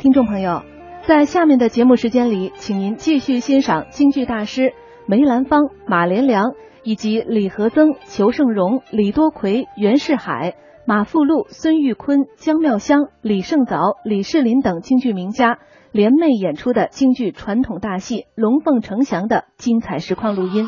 听众朋友，在下面的节目时间里，请您继续欣赏京剧大师梅兰芳、马连良以及李和曾、裘盛戎、李多奎、袁世海、马富禄、孙玉坤、姜妙香、李胜藻、李世林等京剧名家联袂演出的京剧传统大戏《龙凤呈祥》的精彩实况录音。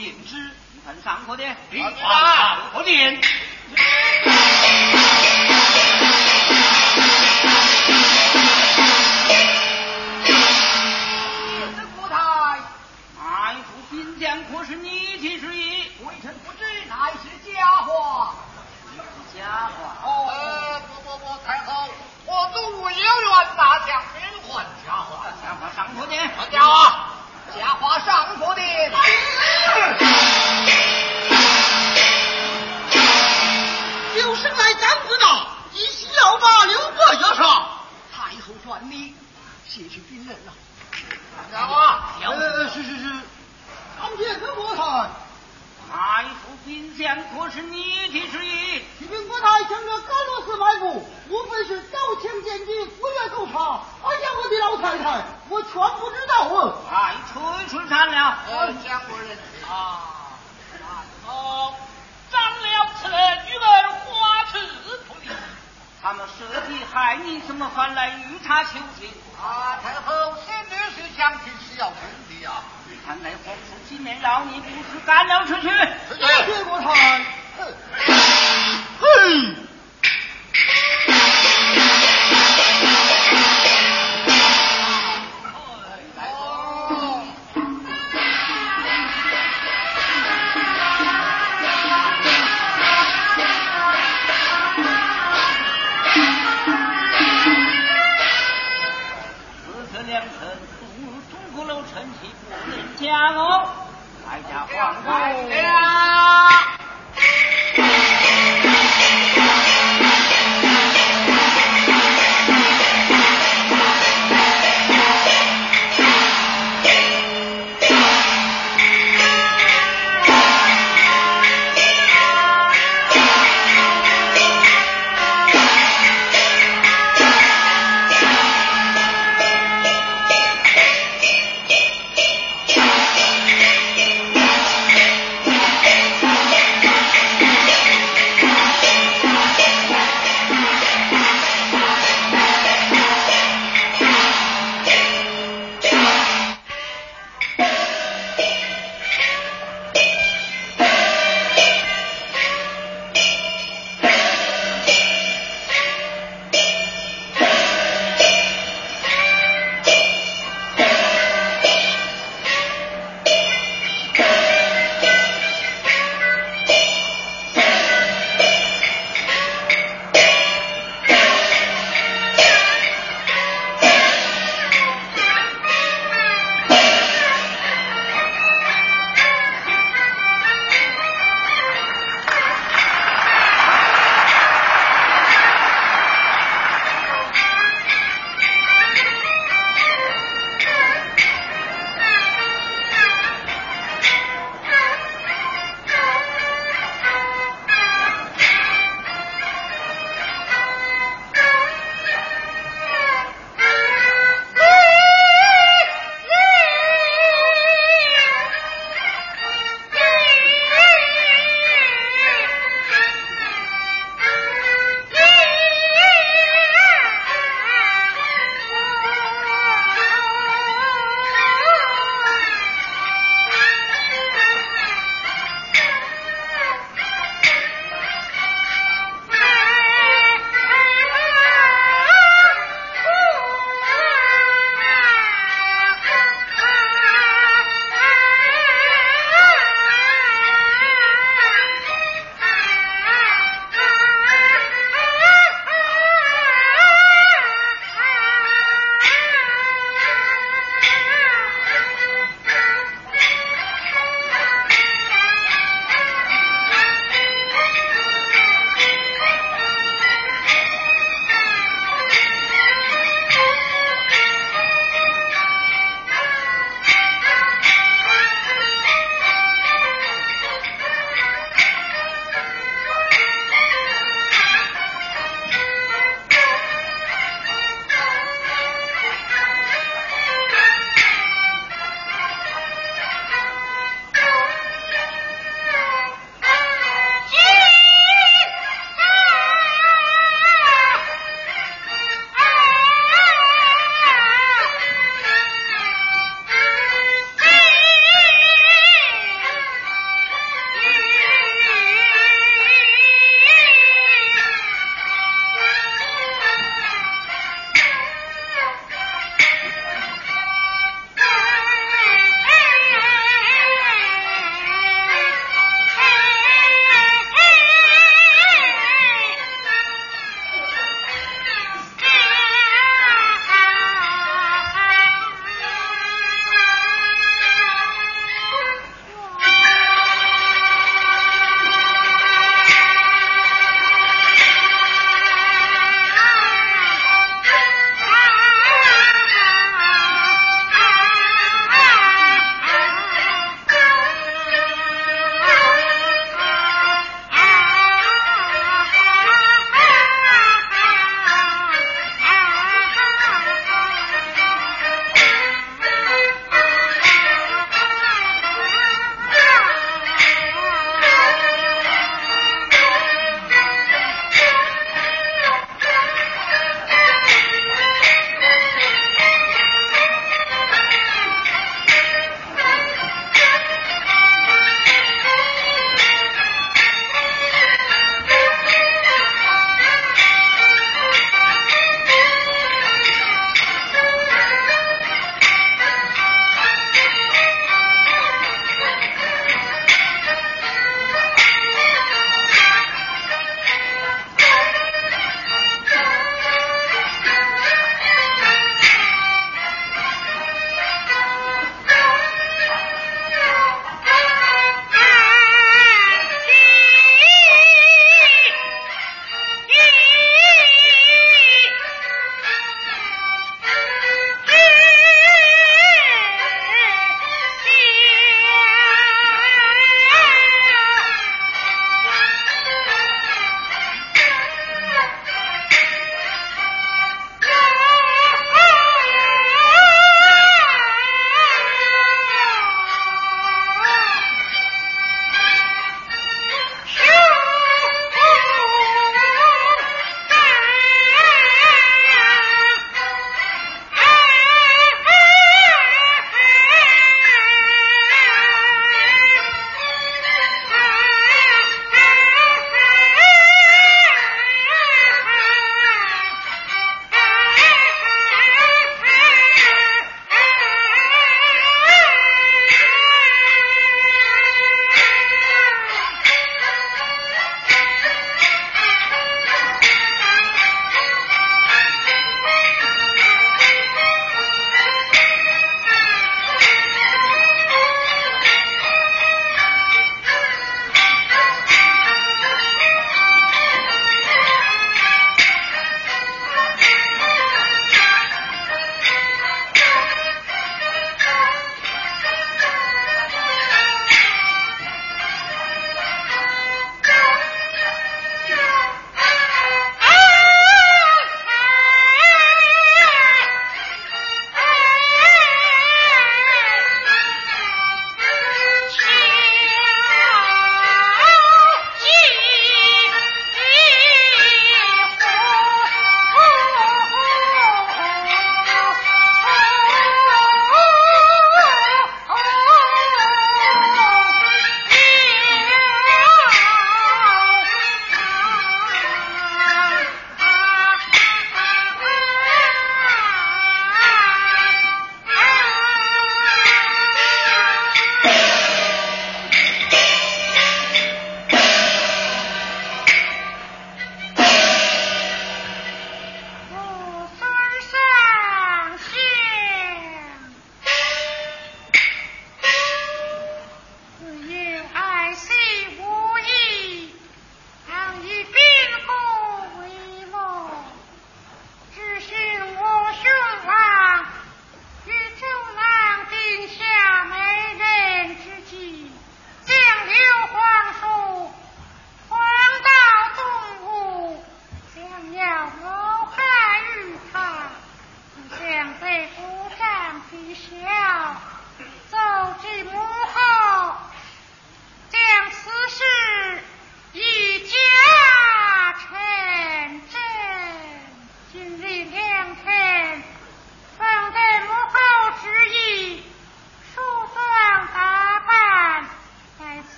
灵芝你份上课的灵芝上课的。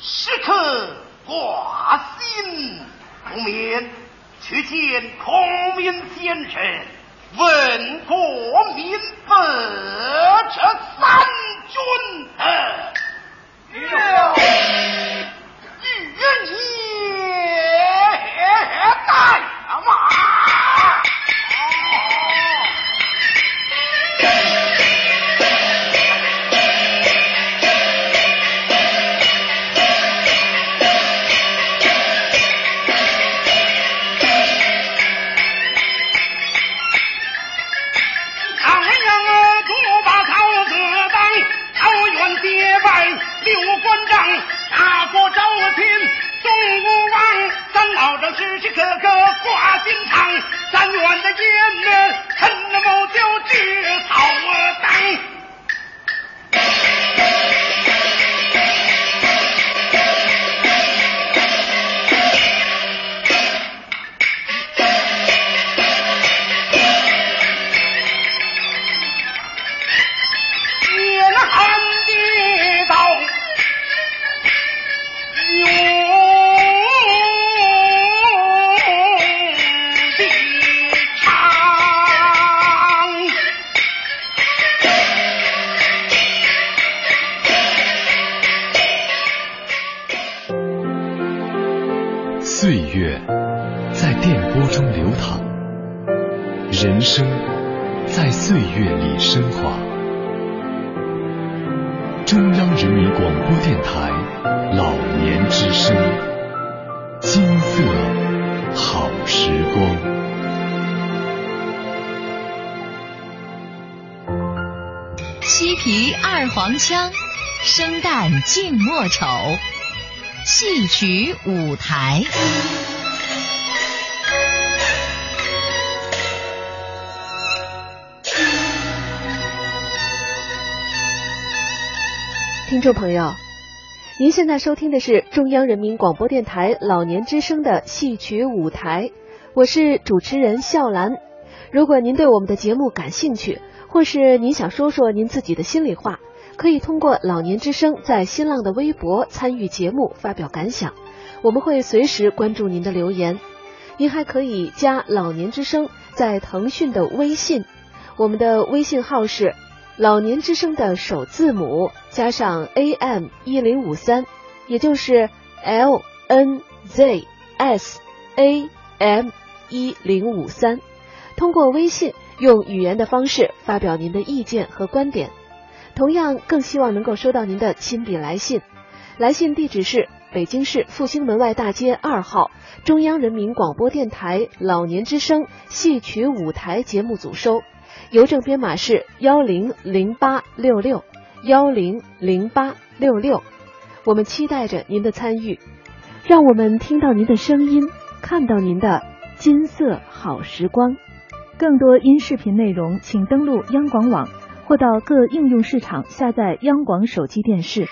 时刻挂心，不免去见孔明先生，问过明白这三军了。与你时时刻刻挂心肠，咱院的爷们恨不就知草当。中央人民广播电台老年之声金色好时光。西皮二黄腔生旦净末丑戏曲舞台。听众朋友，您现在收听的是中央人民广播电台老年之声的戏曲舞台，我是主持人笑兰。如果您对我们的节目感兴趣，或是您想说说您自己的心里话。可以通过老年之声在新浪的微博参与节目，发表感想，我们会随时关注您的留言。您还可以加老年之声在腾讯的微信，我们的微信号是老年之声的首字母加上 AM 一零五三，也就是 L N Z S A M 一零五三。通过微信用语言的方式发表您的意见和观点。同样，更希望能够收到您的亲笔来信。来信地址是北京市复兴门外大街二号中央人民广播电台老年之声戏曲舞台节目组收，邮政编码是幺零零八六六幺零零八六六。我们期待着您的参与，让我们听到您的声音，看到您的金色好时光。更多音视频内容，请登录央广网。或到各应用市场下载央广手机电视。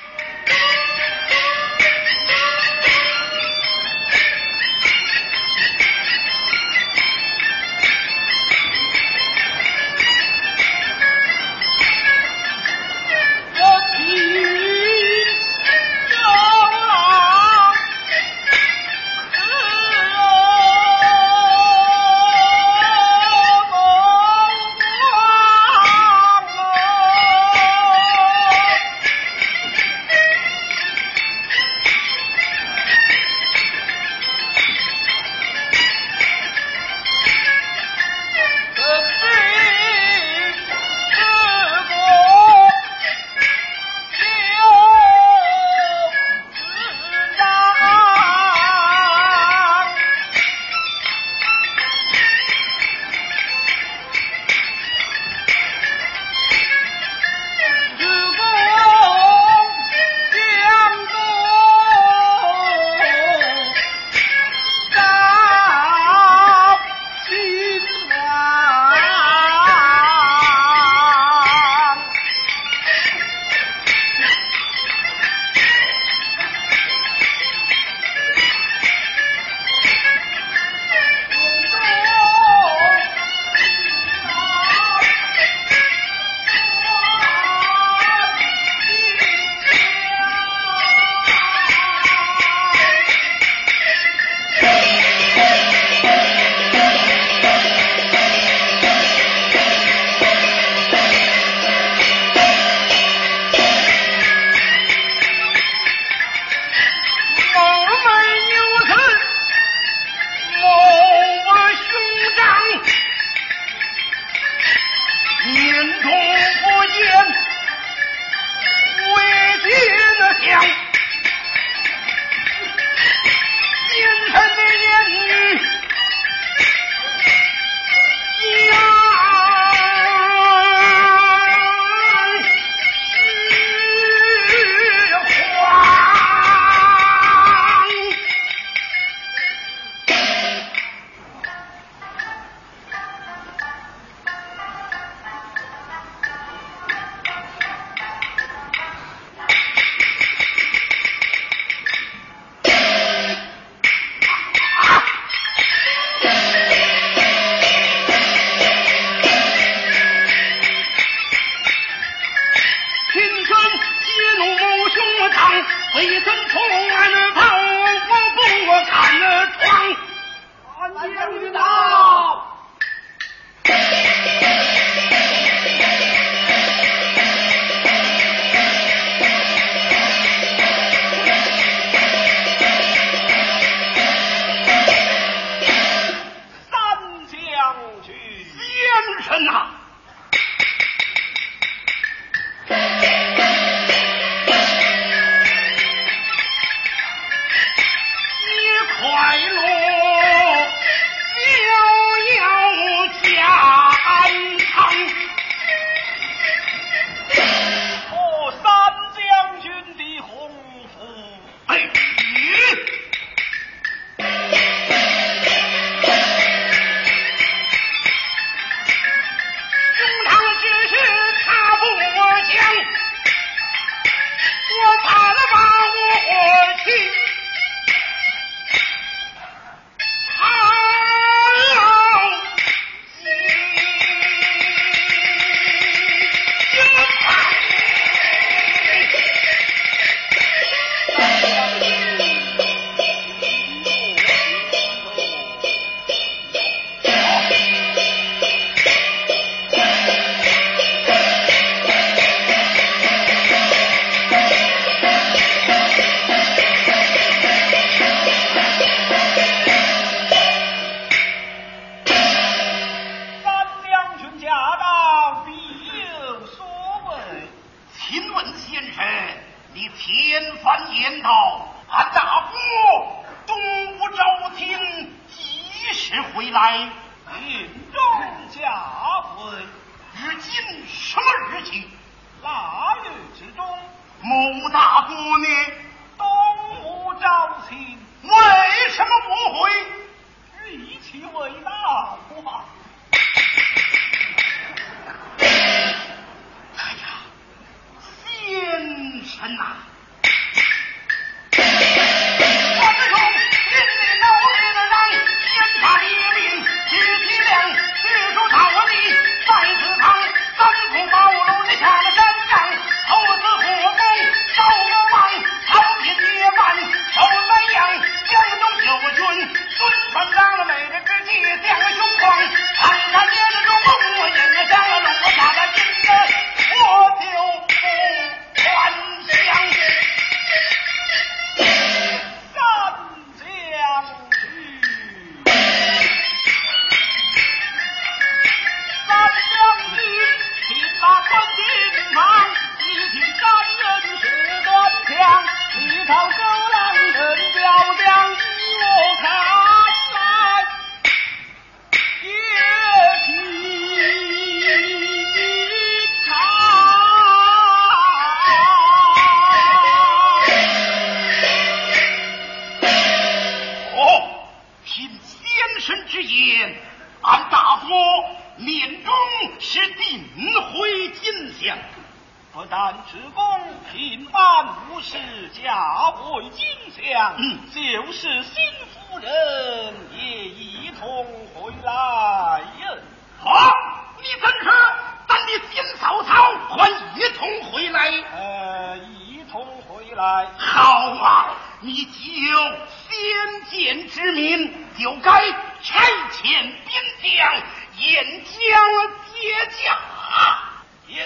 哎呀妈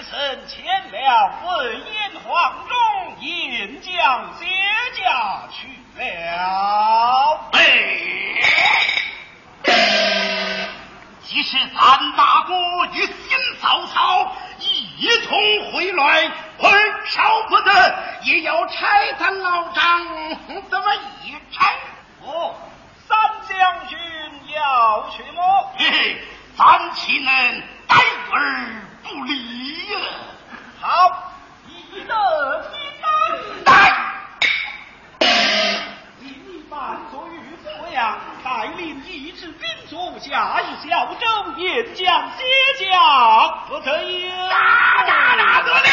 臣前了汾燕黄忠，引将接驾去了。哎，即是咱大哥与新曹操一同回来，还少不得也要拆咱老张，怎么一拆？哦，三将军要去么？嘿嘿，咱岂能待而不理？好，一得兵难待。你满足于这样，带领一支兵卒，驾一小舟，沿江歇驾，何德焉？大，大得令！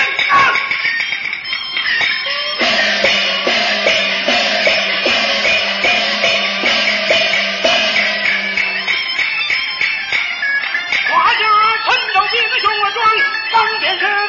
我家春秋英雄传，方变身。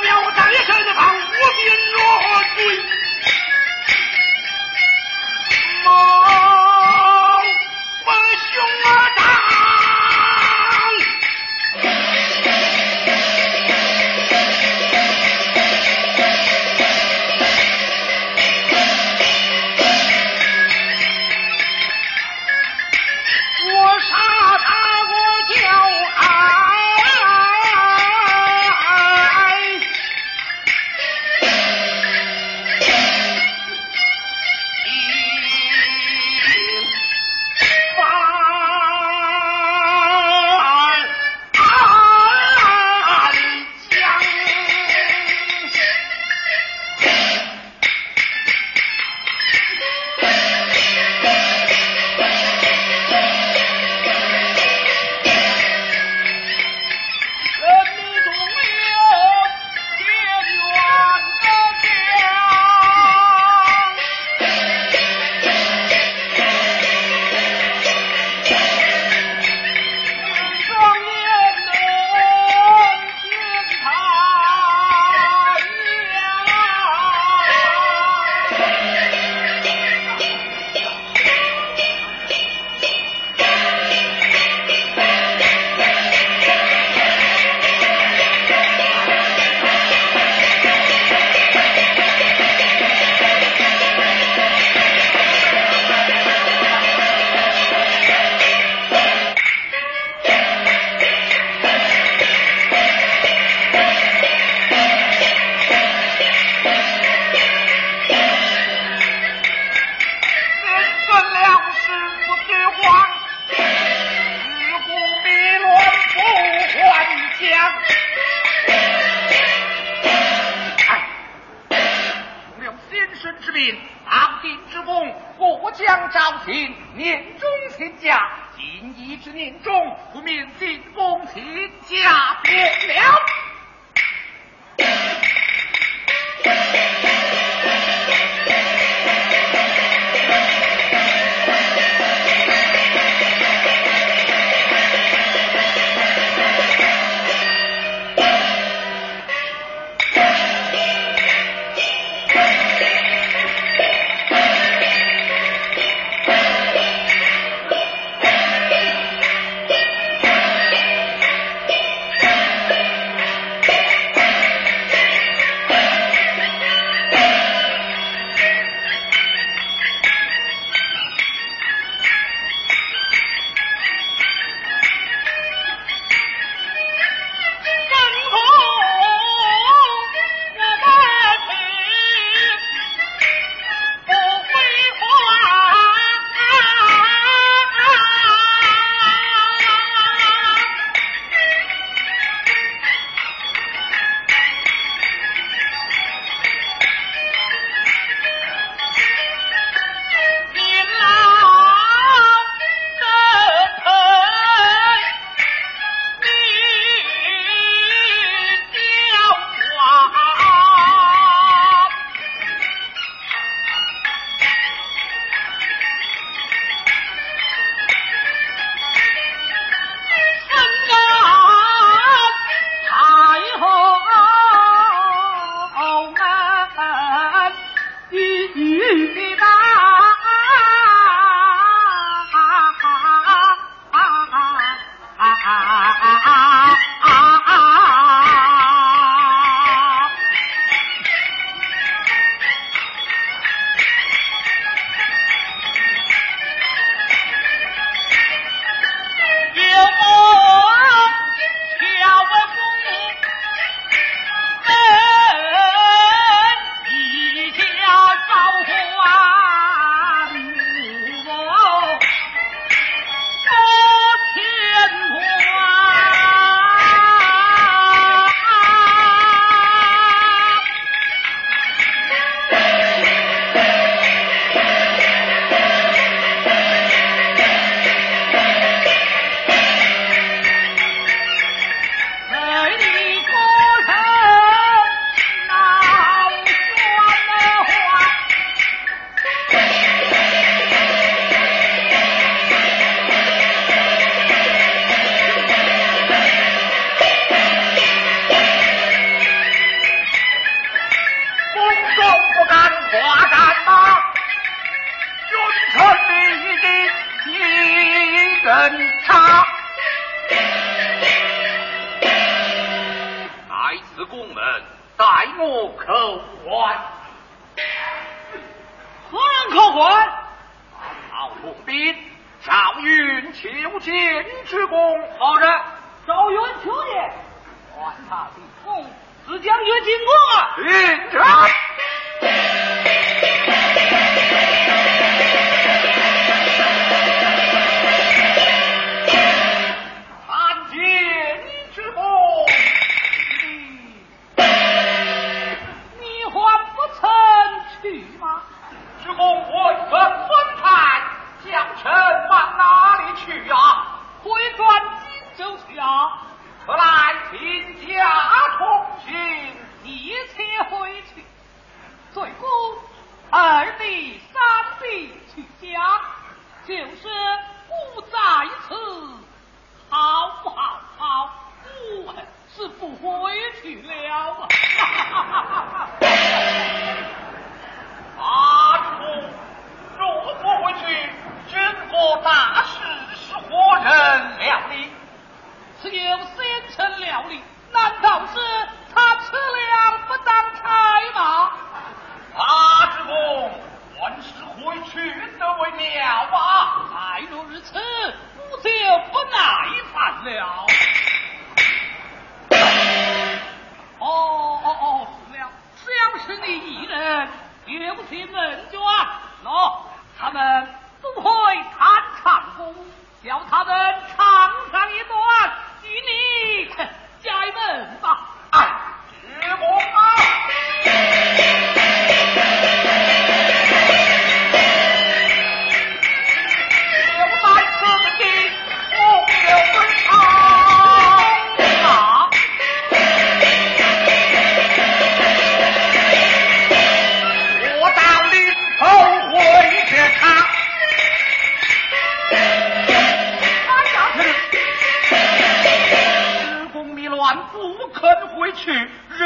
不肯回去，如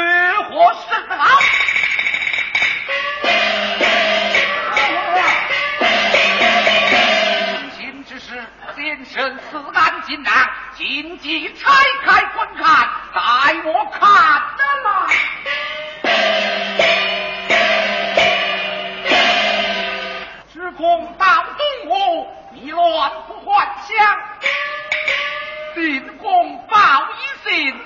何是好？先生此难紧难，紧急拆开观看，待我看得嘛。只恐到东吴你乱不还乡，秉公报一信。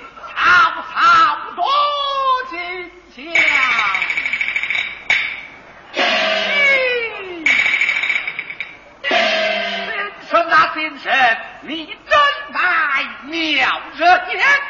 你真乃妙人。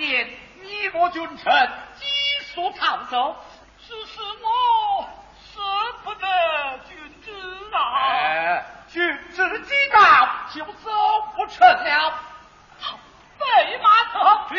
你我君臣急速逃走，只是我舍不得君子啊！君子急到就走不成了，好，备马车，停！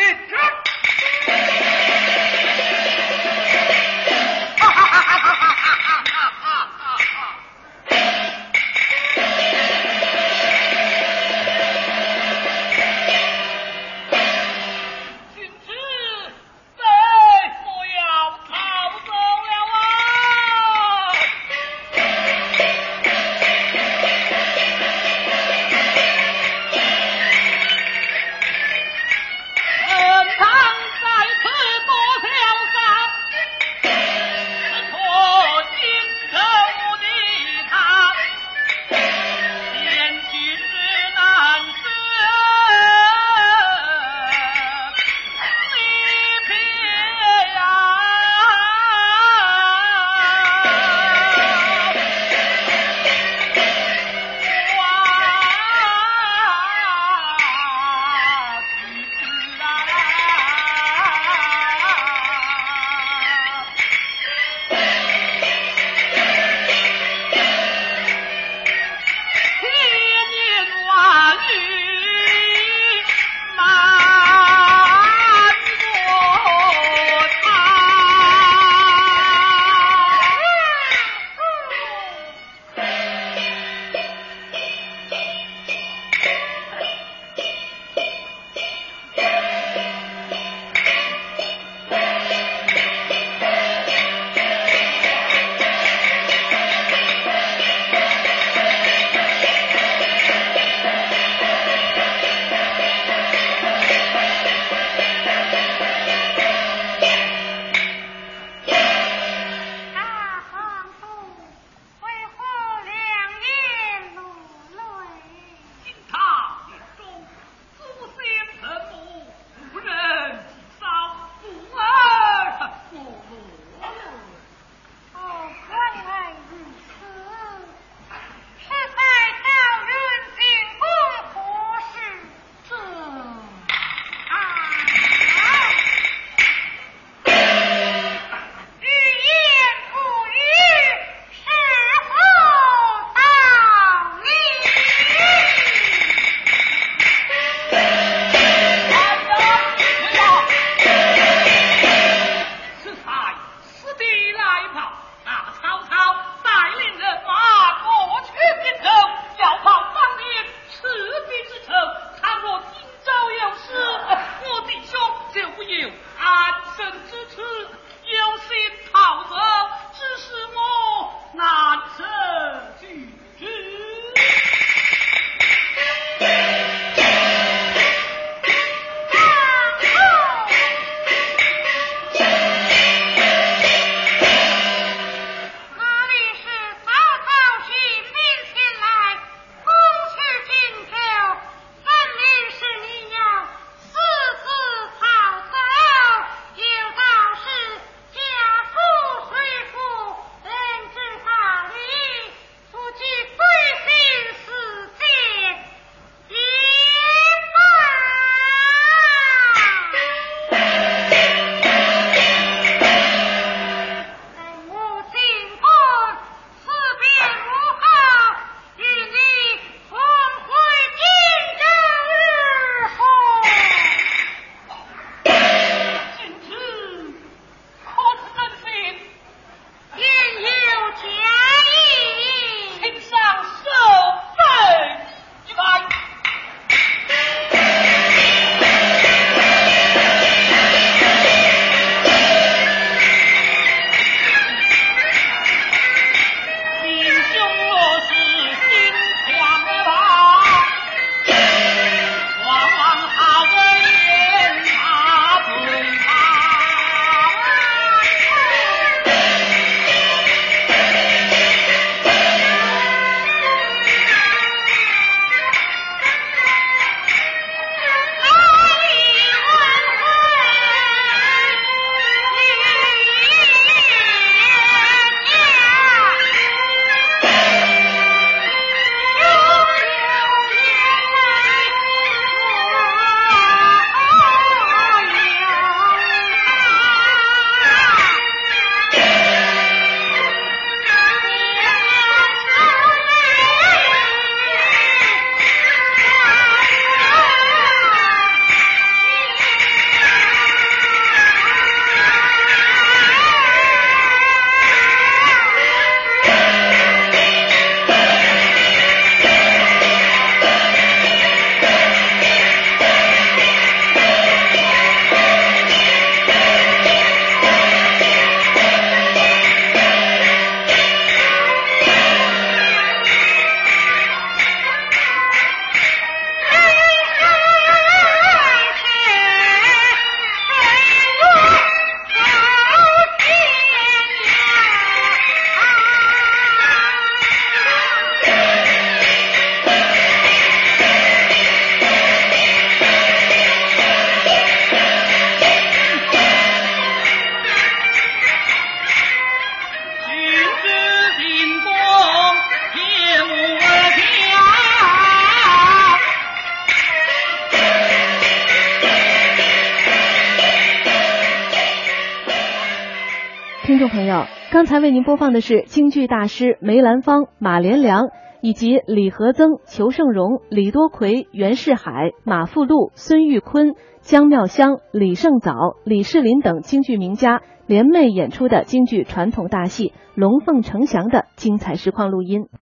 刚才为您播放的是京剧大师梅兰芳、马连良以及李和曾、裘盛戎、李多奎、袁世海、马富禄、孙玉坤、江妙香、李胜藻、李世林等京剧名家联袂演出的京剧传统大戏《龙凤呈祥》的精彩实况录音。